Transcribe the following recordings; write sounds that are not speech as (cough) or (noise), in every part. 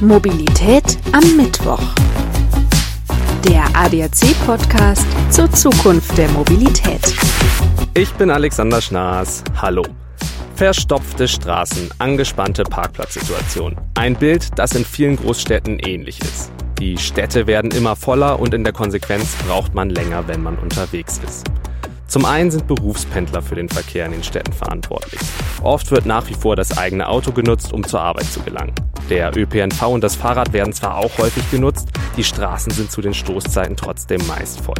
Mobilität am Mittwoch. Der ADAC-Podcast zur Zukunft der Mobilität. Ich bin Alexander Schnaas. Hallo. Verstopfte Straßen, angespannte Parkplatzsituation. Ein Bild, das in vielen Großstädten ähnlich ist. Die Städte werden immer voller und in der Konsequenz braucht man länger, wenn man unterwegs ist. Zum einen sind Berufspendler für den Verkehr in den Städten verantwortlich. Oft wird nach wie vor das eigene Auto genutzt, um zur Arbeit zu gelangen. Der ÖPNV und das Fahrrad werden zwar auch häufig genutzt, die Straßen sind zu den Stoßzeiten trotzdem meist voll.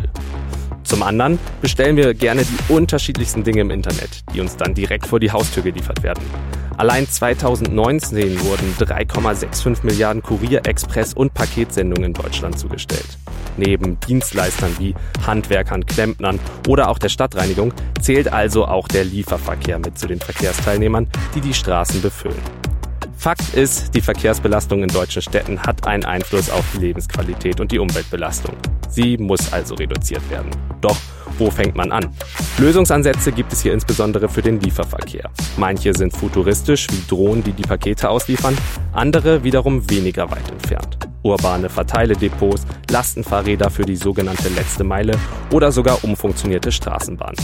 Zum anderen bestellen wir gerne die unterschiedlichsten Dinge im Internet, die uns dann direkt vor die Haustür geliefert werden. Allein 2019 wurden 3,65 Milliarden Kurier-, Express- und Paketsendungen in Deutschland zugestellt. Neben Dienstleistern wie Handwerkern, Klempnern oder auch der Stadtreinigung zählt also auch der Lieferverkehr mit zu den Verkehrsteilnehmern, die die Straßen befüllen. Fakt ist, die Verkehrsbelastung in deutschen Städten hat einen Einfluss auf die Lebensqualität und die Umweltbelastung. Sie muss also reduziert werden. Doch wo fängt man an? Lösungsansätze gibt es hier insbesondere für den Lieferverkehr. Manche sind futuristisch, wie Drohnen, die die Pakete ausliefern, andere wiederum weniger weit entfernt. Urbane Verteiledepots, Lastenfahrräder für die sogenannte letzte Meile oder sogar umfunktionierte Straßenbahnen.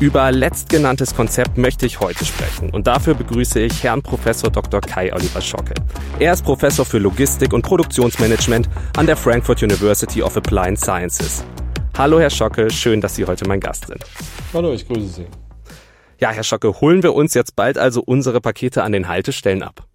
Über letztgenanntes Konzept möchte ich heute sprechen und dafür begrüße ich Herrn Professor Dr. Kai Oliver Schocke. Er ist Professor für Logistik und Produktionsmanagement an der Frankfurt University of Applied Sciences. Hallo Herr Schocke, schön, dass Sie heute mein Gast sind. Hallo, ich grüße Sie. Ja, Herr Schocke, holen wir uns jetzt bald also unsere Pakete an den Haltestellen ab.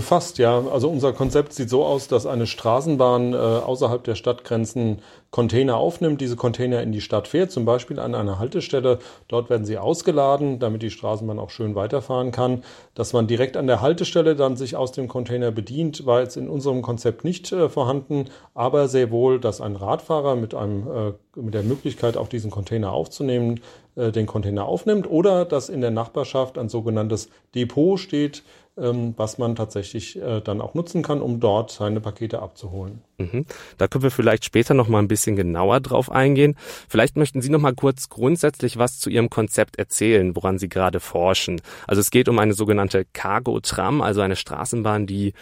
Fast, ja. Also unser Konzept sieht so aus, dass eine Straßenbahn äh, außerhalb der Stadtgrenzen Container aufnimmt, diese Container in die Stadt fährt, zum Beispiel an einer Haltestelle. Dort werden sie ausgeladen, damit die Straßenbahn auch schön weiterfahren kann. Dass man direkt an der Haltestelle dann sich aus dem Container bedient, war jetzt in unserem Konzept nicht äh, vorhanden, aber sehr wohl, dass ein Radfahrer mit einem äh, mit der Möglichkeit, auch diesen Container aufzunehmen, äh, den Container aufnimmt oder dass in der Nachbarschaft ein sogenanntes Depot steht, was man tatsächlich äh, dann auch nutzen kann, um dort seine Pakete abzuholen. Mhm. Da können wir vielleicht später noch mal ein bisschen genauer drauf eingehen. Vielleicht möchten Sie noch mal kurz grundsätzlich was zu Ihrem Konzept erzählen, woran Sie gerade forschen. Also es geht um eine sogenannte Cargo-Tram, also eine Straßenbahn, die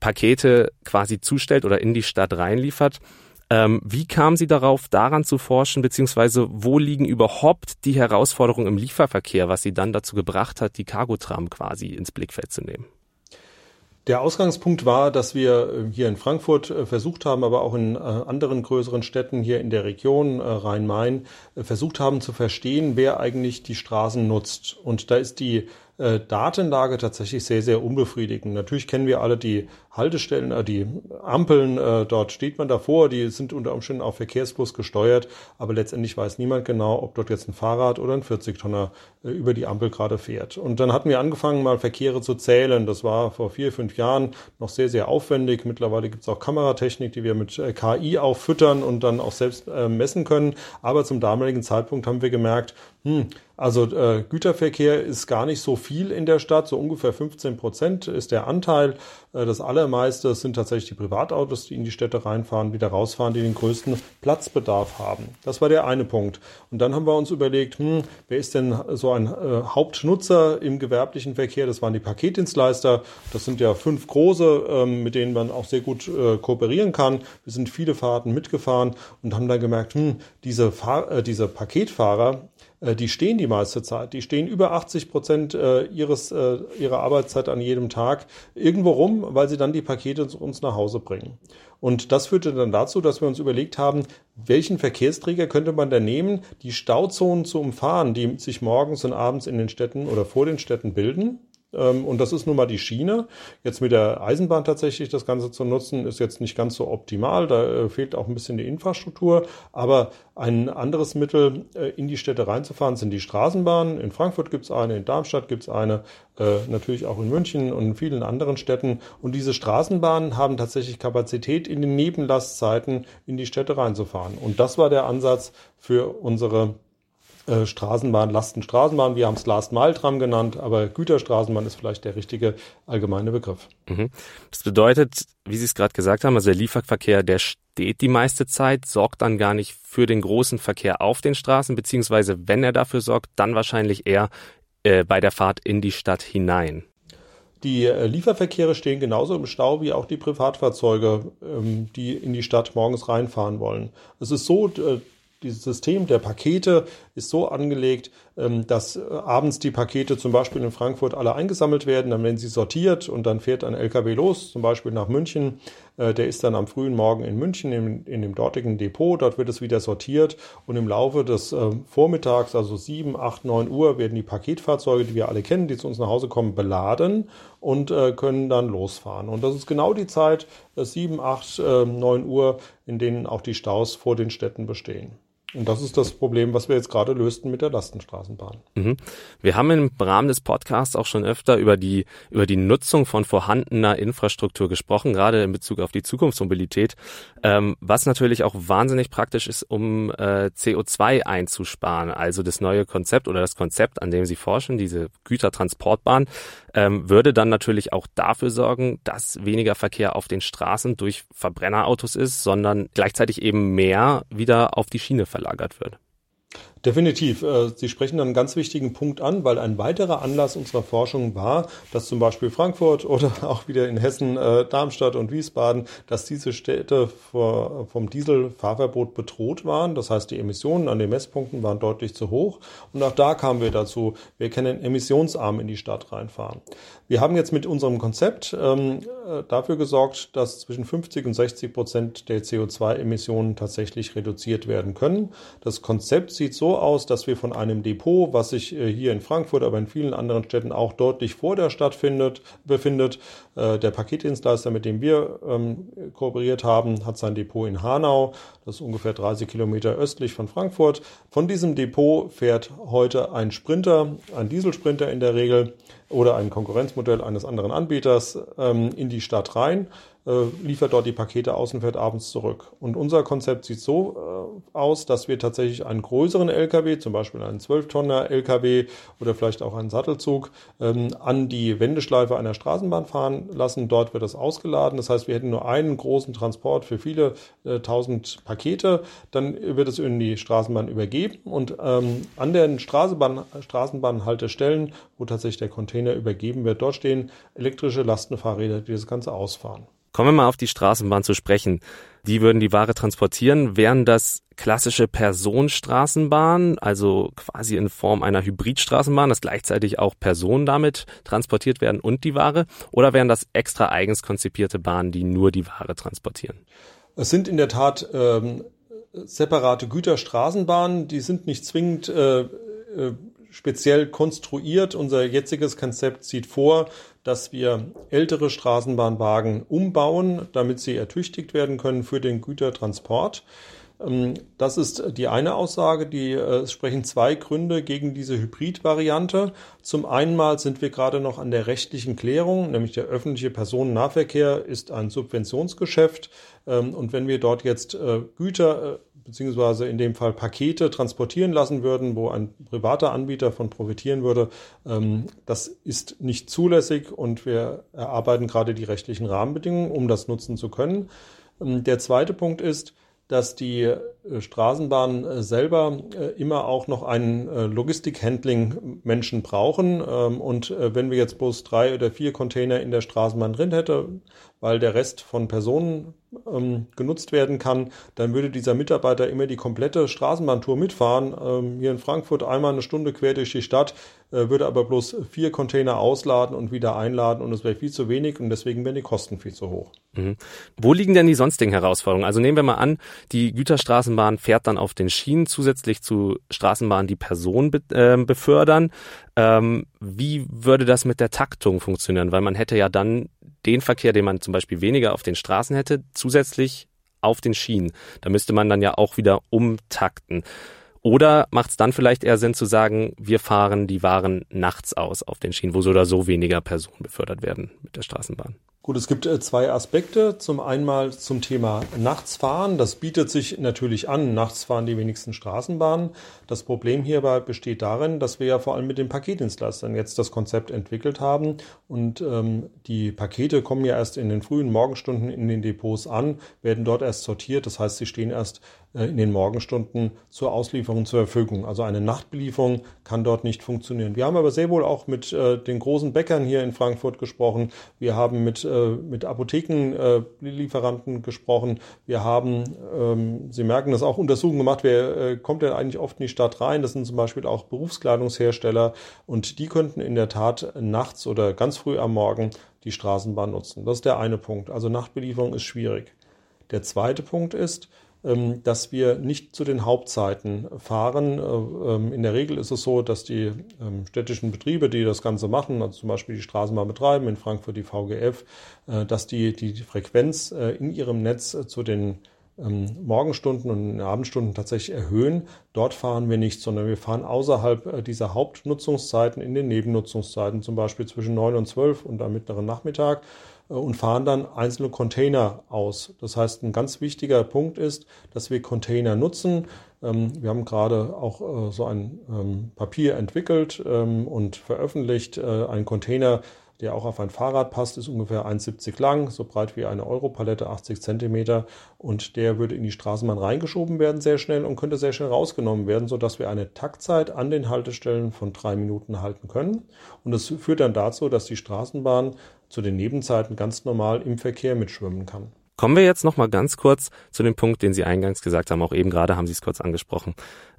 Pakete quasi zustellt oder in die Stadt reinliefert. Ähm, wie kamen Sie darauf, daran zu forschen, beziehungsweise wo liegen überhaupt die Herausforderungen im Lieferverkehr, was Sie dann dazu gebracht hat, die Cargotram quasi ins Blickfeld zu nehmen? Der Ausgangspunkt war, dass wir äh, hier in Frankfurt äh, versucht haben, aber auch in äh, anderen größeren Städten hier in der Region Rhein-Main versucht haben zu verstehen, wer eigentlich die Straßen nutzt. Und da ist die Datenlage tatsächlich sehr, sehr unbefriedigend. Natürlich kennen wir alle die Haltestellen, äh, die Ampeln, äh, dort steht man davor, die sind unter Umständen auch Verkehrsbus gesteuert, aber letztendlich weiß niemand genau, ob dort jetzt ein Fahrrad oder ein 40-Tonner äh, über die Ampel gerade fährt. Und dann hatten wir angefangen, mal Verkehre zu zählen. Das war vor vier, fünf Jahren noch sehr, sehr aufwendig. Mittlerweile gibt es auch Kameratechnik, die wir mit äh, KI auch füttern und dann auch selbst äh, messen können. Aber zum damaligen Zeitpunkt haben wir gemerkt, hm, also äh, Güterverkehr ist gar nicht so viel in der Stadt, so ungefähr 15 Prozent ist der Anteil. Äh, das allermeiste sind tatsächlich die Privatautos, die in die Städte reinfahren, wieder rausfahren, die den größten Platzbedarf haben. Das war der eine Punkt. Und dann haben wir uns überlegt, hm, wer ist denn so ein äh, Hauptnutzer im gewerblichen Verkehr? Das waren die Paketdienstleister. Das sind ja fünf große, ähm, mit denen man auch sehr gut äh, kooperieren kann. Wir sind viele Fahrten mitgefahren und haben dann gemerkt, hm, diese, Fahr äh, diese Paketfahrer, die stehen die meiste Zeit. Die stehen über 80 Prozent äh, ihres, äh, ihrer Arbeitszeit an jedem Tag irgendwo rum, weil sie dann die Pakete uns nach Hause bringen. Und das führte dann dazu, dass wir uns überlegt haben, welchen Verkehrsträger könnte man da nehmen, die Stauzonen zu umfahren, die sich morgens und abends in den Städten oder vor den Städten bilden. Ähm, und das ist nun mal die Schiene. Jetzt mit der Eisenbahn tatsächlich das Ganze zu nutzen, ist jetzt nicht ganz so optimal. Da äh, fehlt auch ein bisschen die Infrastruktur. Aber ein anderes Mittel, äh, in die Städte reinzufahren, sind die Straßenbahnen. In Frankfurt gibt es eine, in Darmstadt gibt es eine, äh, natürlich auch in München und in vielen anderen Städten. Und diese Straßenbahnen haben tatsächlich Kapazität, in den Nebenlastzeiten in die Städte reinzufahren. Und das war der Ansatz für unsere äh, Straßenbahn, Lastenstraßenbahn, wir haben es Last Mile Tram genannt, aber Güterstraßenbahn ist vielleicht der richtige allgemeine Begriff. Mhm. Das bedeutet, wie Sie es gerade gesagt haben, also der Lieferverkehr, der steht die meiste Zeit, sorgt dann gar nicht für den großen Verkehr auf den Straßen, beziehungsweise wenn er dafür sorgt, dann wahrscheinlich eher äh, bei der Fahrt in die Stadt hinein. Die äh, Lieferverkehre stehen genauso im Stau wie auch die Privatfahrzeuge, ähm, die in die Stadt morgens reinfahren wollen. Es ist so, äh, dieses System der Pakete ist so angelegt, ähm, dass äh, abends die Pakete zum Beispiel in Frankfurt alle eingesammelt werden, dann werden sie sortiert und dann fährt ein LKW los, zum Beispiel nach München. Äh, der ist dann am frühen Morgen in München in, in dem dortigen Depot, dort wird es wieder sortiert und im Laufe des äh, Vormittags, also 7, 8, 9 Uhr, werden die Paketfahrzeuge, die wir alle kennen, die zu uns nach Hause kommen, beladen und können dann losfahren. Und das ist genau die Zeit, 7, 8, 9 Uhr, in denen auch die Staus vor den Städten bestehen. Und das ist das Problem, was wir jetzt gerade lösten mit der Lastenstraßenbahn. Mhm. Wir haben im Rahmen des Podcasts auch schon öfter über die, über die Nutzung von vorhandener Infrastruktur gesprochen, gerade in Bezug auf die Zukunftsmobilität, ähm, was natürlich auch wahnsinnig praktisch ist, um äh, CO2 einzusparen. Also das neue Konzept oder das Konzept, an dem Sie forschen, diese Gütertransportbahn, ähm, würde dann natürlich auch dafür sorgen, dass weniger Verkehr auf den Straßen durch Verbrennerautos ist, sondern gleichzeitig eben mehr wieder auf die Schiene verlagert wird. Definitiv. Äh, Sie sprechen einen ganz wichtigen Punkt an, weil ein weiterer Anlass unserer Forschung war, dass zum Beispiel Frankfurt (laughs) oder auch wieder in Hessen, äh, Darmstadt und Wiesbaden, dass diese Städte vom Dieselfahrverbot bedroht waren. Das heißt, die Emissionen an den Messpunkten waren deutlich zu hoch. Und auch da kamen wir dazu, wir können emissionsarm in die Stadt reinfahren. Wir haben jetzt mit unserem Konzept ähm, äh, dafür gesorgt, dass zwischen 50 und 60 Prozent der CO2-Emissionen tatsächlich reduziert werden können. Das Konzept sieht so aus, dass wir von einem Depot, was sich äh, hier in Frankfurt, aber in vielen anderen Städten auch deutlich vor der Stadt findet, befindet. Äh, der Paketdienstleister, mit dem wir ähm, kooperiert haben, hat sein Depot in Hanau. Das ist ungefähr 30 Kilometer östlich von Frankfurt. Von diesem Depot fährt heute ein Sprinter, ein Dieselsprinter in der Regel oder ein Konkurrenzmodell eines anderen Anbieters ähm, in die Stadt rein äh, liefert dort die Pakete aus und fährt abends zurück. Und unser Konzept sieht so äh, aus, dass wir tatsächlich einen größeren LKW, zum Beispiel einen 12-Tonner LKW oder vielleicht auch einen Sattelzug, ähm, an die Wendeschleife einer Straßenbahn fahren lassen. Dort wird das ausgeladen. Das heißt, wir hätten nur einen großen Transport für viele äh, tausend Pakete. Dann wird es in die Straßenbahn übergeben und ähm, an den Straßenbahn, Straßenbahnhaltestellen, wo tatsächlich der Container übergeben wird, dort stehen elektrische Lastenfahrräder, die das Ganze ausfahren. Kommen wir mal auf die Straßenbahn zu sprechen. Die würden die Ware transportieren. Wären das klassische Personenstraßenbahnen, also quasi in Form einer Hybridstraßenbahn, dass gleichzeitig auch Personen damit transportiert werden und die Ware? Oder wären das extra eigens konzipierte Bahnen, die nur die Ware transportieren? Es sind in der Tat ähm, separate Güterstraßenbahnen, die sind nicht zwingend äh, äh, speziell konstruiert. Unser jetziges Konzept sieht vor, dass wir ältere Straßenbahnwagen umbauen, damit sie ertüchtigt werden können für den Gütertransport. Ähm, das ist die eine Aussage. Die äh, es sprechen zwei Gründe gegen diese Hybrid-Variante. Zum einen sind wir gerade noch an der rechtlichen Klärung, nämlich der öffentliche Personennahverkehr ist ein Subventionsgeschäft. Ähm, und wenn wir dort jetzt äh, Güter äh, beziehungsweise in dem Fall Pakete transportieren lassen würden, wo ein privater Anbieter von profitieren würde, ähm, das ist nicht zulässig und wir erarbeiten gerade die rechtlichen Rahmenbedingungen, um das nutzen zu können. Der zweite Punkt ist, dass die äh, Straßenbahnen äh, selber äh, immer auch noch einen Logistik-Handling-Menschen brauchen. Ähm, und wenn wir jetzt bloß drei oder vier Container in der Straßenbahn drin hätten, weil der Rest von Personen ähm, genutzt werden kann, dann würde dieser Mitarbeiter immer die komplette Straßenbahntour mitfahren. Ähm, hier in Frankfurt einmal eine Stunde quer durch die Stadt, würde aber bloß vier Container ausladen und wieder einladen und es wäre viel zu wenig und deswegen wären die Kosten viel zu hoch. Mhm. Wo liegen denn die sonstigen Herausforderungen? Also nehmen wir mal an, die Güterstraßenbahn fährt dann auf den Schienen zusätzlich zu Straßenbahnen, die Personen be äh, befördern. Ähm, wie würde das mit der Taktung funktionieren? Weil man hätte ja dann den Verkehr, den man zum Beispiel weniger auf den Straßen hätte, zusätzlich auf den Schienen. Da müsste man dann ja auch wieder umtakten. Oder macht es dann vielleicht eher Sinn zu sagen, wir fahren die Waren nachts aus auf den Schienen, wo so oder so weniger Personen befördert werden mit der Straßenbahn? Gut, es gibt äh, zwei Aspekte. Zum einen zum Thema Nachtsfahren. Das bietet sich natürlich an. Nachts fahren die wenigsten Straßenbahnen. Das Problem hierbei besteht darin, dass wir ja vor allem mit den Paketdienstleistern jetzt das Konzept entwickelt haben. Und ähm, die Pakete kommen ja erst in den frühen Morgenstunden in den Depots an, werden dort erst sortiert. Das heißt, sie stehen erst äh, in den Morgenstunden zur Auslieferung zur Verfügung. Also eine Nachtbelieferung kann dort nicht funktionieren. Wir haben aber sehr wohl auch mit äh, den großen Bäckern hier in Frankfurt gesprochen. Wir haben mit, äh, mit Apothekenlieferanten äh, gesprochen. Wir haben, ähm, Sie merken das, auch Untersuchungen gemacht, wer äh, kommt denn eigentlich oft in die Stadt rein. Das sind zum Beispiel auch Berufskleidungshersteller und die könnten in der Tat nachts oder ganz früh am Morgen die Straßenbahn nutzen. Das ist der eine Punkt. Also Nachtbelieferung ist schwierig. Der zweite Punkt ist, dass wir nicht zu den Hauptzeiten fahren. Äh, ähm, in der Regel ist es so, dass die ähm, städtischen Betriebe, die das Ganze machen, also zum Beispiel die Straßenbahn betreiben, in Frankfurt die VGF, äh, dass die die Frequenz äh, in ihrem Netz zu den Morgenstunden und Abendstunden tatsächlich erhöhen. Dort fahren wir nicht, sondern wir fahren außerhalb dieser Hauptnutzungszeiten in den Nebennutzungszeiten, zum Beispiel zwischen 9 und 12 und am mittleren Nachmittag und fahren dann einzelne Container aus. Das heißt, ein ganz wichtiger Punkt ist, dass wir Container nutzen. Ähm, wir haben gerade auch äh, so ein ähm, Papier entwickelt ähm, und veröffentlicht. Äh, ein Container der auch auf ein Fahrrad passt, ist ungefähr 1,70 lang, so breit wie eine Europalette, 80 Zentimeter. Und der würde in die Straßenbahn reingeschoben werden sehr schnell und könnte sehr schnell rausgenommen werden, sodass wir eine Taktzeit an den Haltestellen von drei Minuten halten können. Und das führt dann dazu, dass die Straßenbahn zu den Nebenzeiten ganz normal im Verkehr mitschwimmen kann. Kommen wir jetzt noch mal ganz kurz zu dem Punkt, den Sie eingangs gesagt haben. Auch eben gerade haben Sie es kurz angesprochen.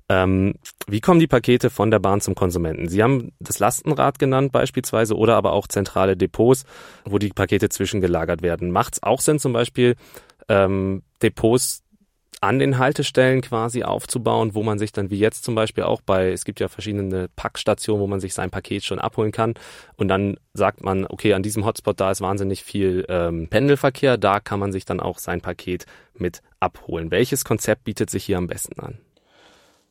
Ähm, wie kommen die Pakete von der Bahn zum Konsumenten? Sie haben das Lastenrad genannt beispielsweise oder aber auch zentrale Depots, wo die Pakete zwischengelagert werden. Macht es auch Sinn, zum Beispiel ähm, Depots an den Haltestellen quasi aufzubauen, wo man sich dann wie jetzt zum Beispiel auch bei, es gibt ja verschiedene Packstationen, wo man sich sein Paket schon abholen kann und dann sagt man, okay, an diesem Hotspot da ist wahnsinnig viel ähm, Pendelverkehr, da kann man sich dann auch sein Paket mit abholen. Welches Konzept bietet sich hier am besten an?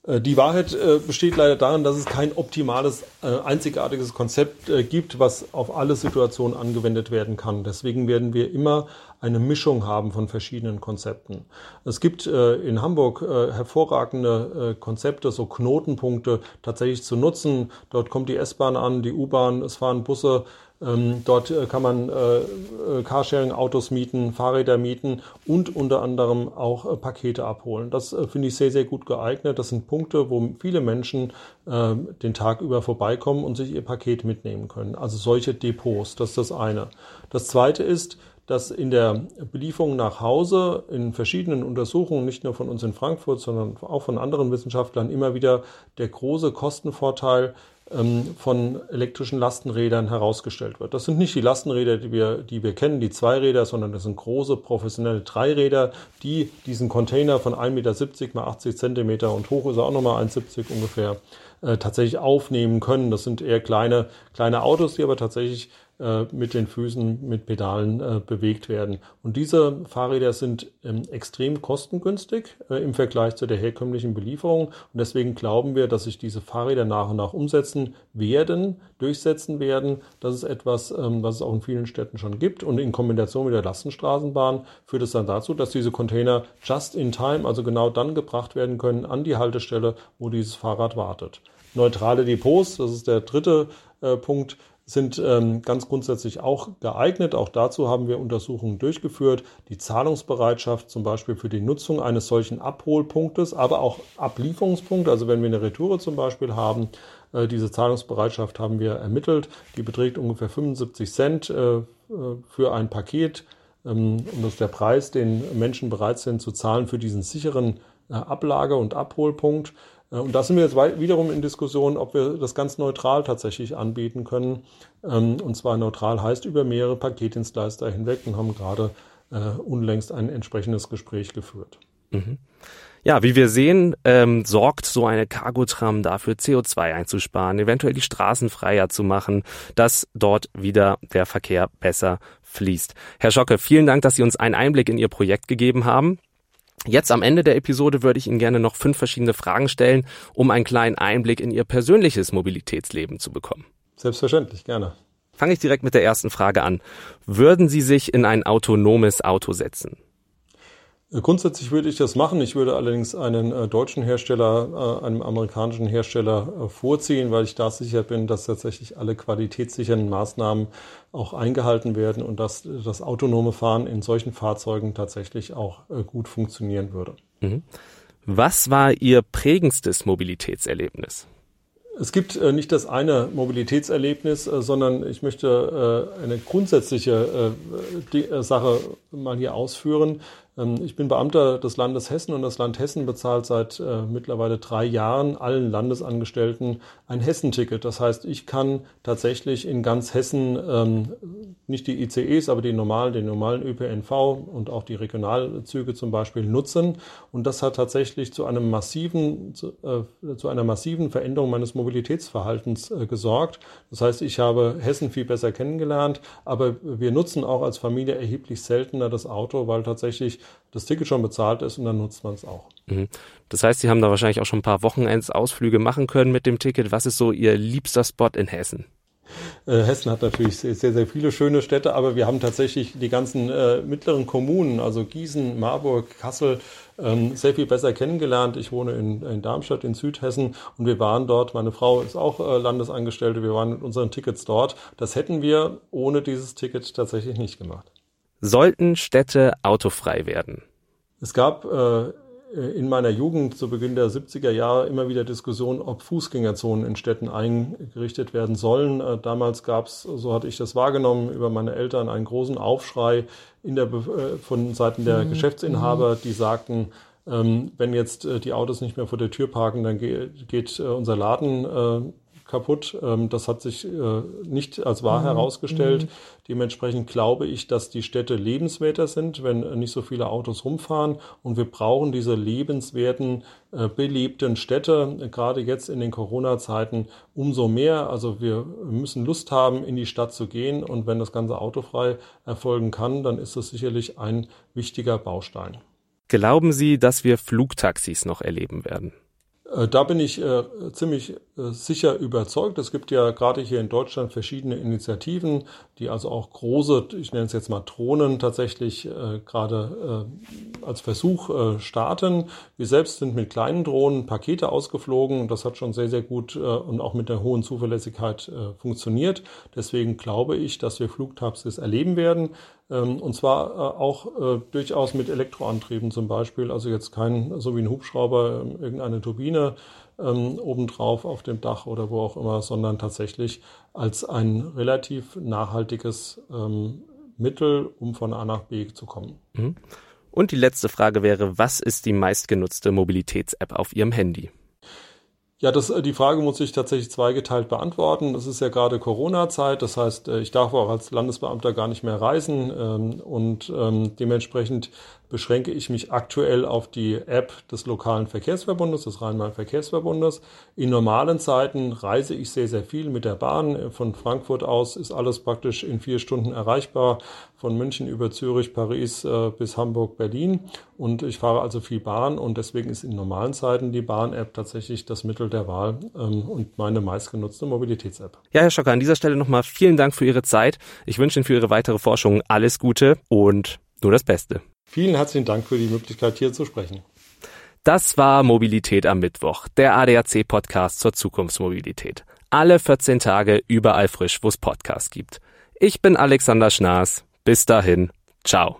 Äh, die Wahrheit äh, besteht leider darin, dass es kein optimales, äh, einzigartiges Konzept gibt, was auf alle Situationen angewendet werden kann. Deswegen werden wir immer eine Mischung haben von verschiedenen Konzepten. Es gibt in Hamburg hervorragende Konzepte, so Knotenpunkte tatsächlich zu nutzen. Dort kommt die S-Bahn an, die U-Bahn, es fahren Busse ähm, dort äh, kann man äh, äh, Carsharing-Autos mieten, Fahrräder mieten und unter anderem auch äh, Pakete abholen. Das äh, finde ich sehr, sehr gut geeignet. Das sind Punkte, wo viele Menschen äh, den Tag über vorbeikommen und sich ihr Paket mitnehmen können. Also solche Depots, das ist das eine. Das zweite ist, dass in der Belieferung nach Hause in verschiedenen Untersuchungen, nicht nur von uns in Frankfurt, sondern auch von anderen Wissenschaftlern, immer wieder der große Kostenvorteil ähm, von elektrischen Lastenrädern herausgestellt wird. Das sind nicht die Lastenräder, die wir, die wir kennen, die Zweiräder, sondern das sind große professionelle Dreiräder, die diesen Container von 1,70 Meter mal 80 Zentimeter und hoch ist er auch nochmal 1,70 ungefähr, äh, tatsächlich aufnehmen können. Das sind eher kleine, kleine Autos, die aber tatsächlich mit den Füßen, mit Pedalen äh, bewegt werden. Und diese Fahrräder sind ähm, extrem kostengünstig äh, im Vergleich zu der herkömmlichen Belieferung. Und deswegen glauben wir, dass sich diese Fahrräder nach und nach umsetzen werden, durchsetzen werden. Das ist etwas, ähm, was es auch in vielen Städten schon gibt. Und in Kombination mit der Lastenstraßenbahn führt es dann dazu, dass diese Container just in time, also genau dann gebracht werden können an die Haltestelle, wo dieses Fahrrad wartet. Neutrale Depots, das ist der dritte äh, Punkt, sind ähm, ganz grundsätzlich auch geeignet. Auch dazu haben wir Untersuchungen durchgeführt. Die Zahlungsbereitschaft zum Beispiel für die Nutzung eines solchen Abholpunktes, aber auch Ablieferungspunkte, also wenn wir eine Retoure zum Beispiel haben, äh, diese Zahlungsbereitschaft haben wir ermittelt. Die beträgt ungefähr 75 Cent äh, äh, für ein Paket. Ähm, und das ist der Preis, den Menschen bereit sind zu zahlen für diesen sicheren äh, Ablage- und Abholpunkt. Äh, und da sind wir jetzt wiederum in Diskussion, ob wir das ganz neutral tatsächlich anbieten können. Ähm, und zwar neutral heißt über mehrere Paketdienstleister hinweg und haben gerade äh, unlängst ein entsprechendes Gespräch geführt. Mhm. Ja, wie wir sehen, ähm, sorgt so eine Cargotram dafür, CO2 einzusparen, eventuell die Straßen freier zu machen, dass dort wieder der Verkehr besser fließt. Herr Schocke, vielen Dank, dass Sie uns einen Einblick in Ihr Projekt gegeben haben. Jetzt am Ende der Episode würde ich Ihnen gerne noch fünf verschiedene Fragen stellen, um einen kleinen Einblick in Ihr persönliches Mobilitätsleben zu bekommen. Selbstverständlich, gerne. fange ich direkt mit der ersten Frage an. Würden Sie sich in ein autonomes Auto setzen? Grundsätzlich würde ich das machen. Ich würde allerdings einen äh, deutschen Hersteller äh, einem amerikanischen Hersteller äh, vorziehen, weil ich da sicher bin, dass tatsächlich alle qualitätssichernden Maßnahmen auch eingehalten werden und dass das autonome Fahren in solchen Fahrzeugen tatsächlich auch äh, gut funktionieren würde. Mhm. Was war Ihr prägendstes Mobilitätserlebnis? Es gibt äh, nicht das eine Mobilitätserlebnis, äh, sondern ich möchte äh, eine grundsätzliche äh, äh, Sache mal hier ausführen. Ähm, ich bin Beamter des Landes Hessen und das Land Hessen bezahlt seit äh, mittlerweile drei Jahren allen Landesangestellten ein Hessenticket. Das heißt, ich kann tatsächlich in ganz Hessen ähm, nicht die ICEs, aber die normalen, den normalen ÖPNV und auch die Regionalzüge zum Beispiel nutzen. Und das hat tatsächlich zu einem massiven, zu, äh, zu einer massiven Veränderung meines Mobilitätsverhaltens äh, gesorgt. Das heißt, ich habe Hessen viel besser kennengelernt, aber wir nutzen auch als Familie erheblich seltener das Auto, weil tatsächlich das Ticket schon bezahlt ist und dann nutzt man es auch. Mhm. Das heißt, Sie haben da wahrscheinlich auch schon ein paar Wochenendsausflüge machen können mit dem Ticket. Was ist so Ihr liebster Spot in Hessen? Äh, Hessen hat natürlich sehr, sehr viele schöne Städte, aber wir haben tatsächlich die ganzen äh, mittleren Kommunen, also Gießen, Marburg, Kassel, ähm, sehr viel besser kennengelernt. Ich wohne in, in, Darmstadt in Südhessen und wir waren dort, meine Frau ist auch äh, Landesangestellte, wir waren mit unseren Tickets dort. Das hätten wir ohne dieses Ticket tatsächlich nicht gemacht. Sollten Städte autofrei werden? Es gab äh, in meiner Jugend zu Beginn der 70er Jahre immer wieder Diskussionen, ob Fußgängerzonen in Städten eingerichtet werden sollen. Äh, damals gab es, so hatte ich das wahrgenommen, über meine Eltern einen großen Aufschrei in der, äh, von Seiten der mhm. Geschäftsinhaber, die sagten, ähm, wenn jetzt äh, die Autos nicht mehr vor der Tür parken, dann geht, unser Laden kaputt. Ähm, das hat sich äh, nicht als wahr mhm. herausgestellt. Mhm. Dementsprechend glaube ich, dass die Städte lebenswerter sind, wenn äh, nicht so viele Autos rumfahren. Und wir brauchen diese lebenswerten, äh, belebten Städte, gerade jetzt in den Corona-Zeiten, umso mehr. Also wir müssen Lust haben, in die Stadt zu gehen. Und wenn das Ganze autofrei erfolgen kann, dann ist das sicherlich ein wichtiger Baustein. Glauben Sie, dass wir Flugtaxis noch erleben werden? Äh, da bin ich äh, ziemlich äh, sicher überzeugt. Es gibt ja gerade hier in Deutschland verschiedene Initiativen, die also auch große, ich nenne es jetzt mal Drohnen, tatsächlich äh, gerade äh, als Versuch äh, starten. Wir selbst sind mit kleinen Drohnen Pakete ausgeflogen und das hat schon sehr, sehr gut und auch mit der hohen Zuverlässigkeit funktioniert. Deswegen glaube ich, dass wir Flugtaxis erleben werden. Ähm, und zwar äh, auch äh, durchaus mit Elektroantrieben zum Beispiel. Also jetzt kein, so wie ein Hubschrauber, ähm, irgendeine Turbine ähm, obendrauf auf dem Dach oder wo auch immer, sondern tatsächlich als ein relativ nachhaltiges Mittel, um von A nach B zu kommen. Mhm. Und die letzte Frage wäre, was ist die meistgenutzte Mobilitäts-App auf Ihrem Handy? Ja, das, äh, die Frage muss ich tatsächlich zweigeteilt beantworten. Es ist ja gerade Corona-Zeit, das heißt, äh, ich darf auch als Landesbeamter gar nicht mehr reisen ähm, und ähm, dementsprechend beschränke ich mich aktuell auf die App des lokalen Verkehrsverbundes, des Rhein-Main-Verkehrsverbundes. In normalen Zeiten reise ich sehr, sehr viel mit der Bahn. Von Frankfurt aus ist alles praktisch in vier Stunden erreichbar, von München über Zürich, Paris äh, bis Hamburg, Berlin. Und ich fahre also viel Bahn und deswegen ist in normalen Zeiten die Bahn-App tatsächlich das Mittel der Wahl ähm, und meine meistgenutzte Mobilitäts-App. Ja, Herr Schocker, an dieser Stelle nochmal vielen Dank für Ihre Zeit. Ich wünsche Ihnen für Ihre weitere Forschung alles Gute und nur das Beste. Vielen herzlichen Dank für die Möglichkeit, hier zu sprechen. Das war Mobilität am Mittwoch, der ADAC-Podcast zur Zukunftsmobilität. Alle 14 Tage überall frisch, wo es Podcasts gibt. Ich bin Alexander Schnaas. Bis dahin, ciao.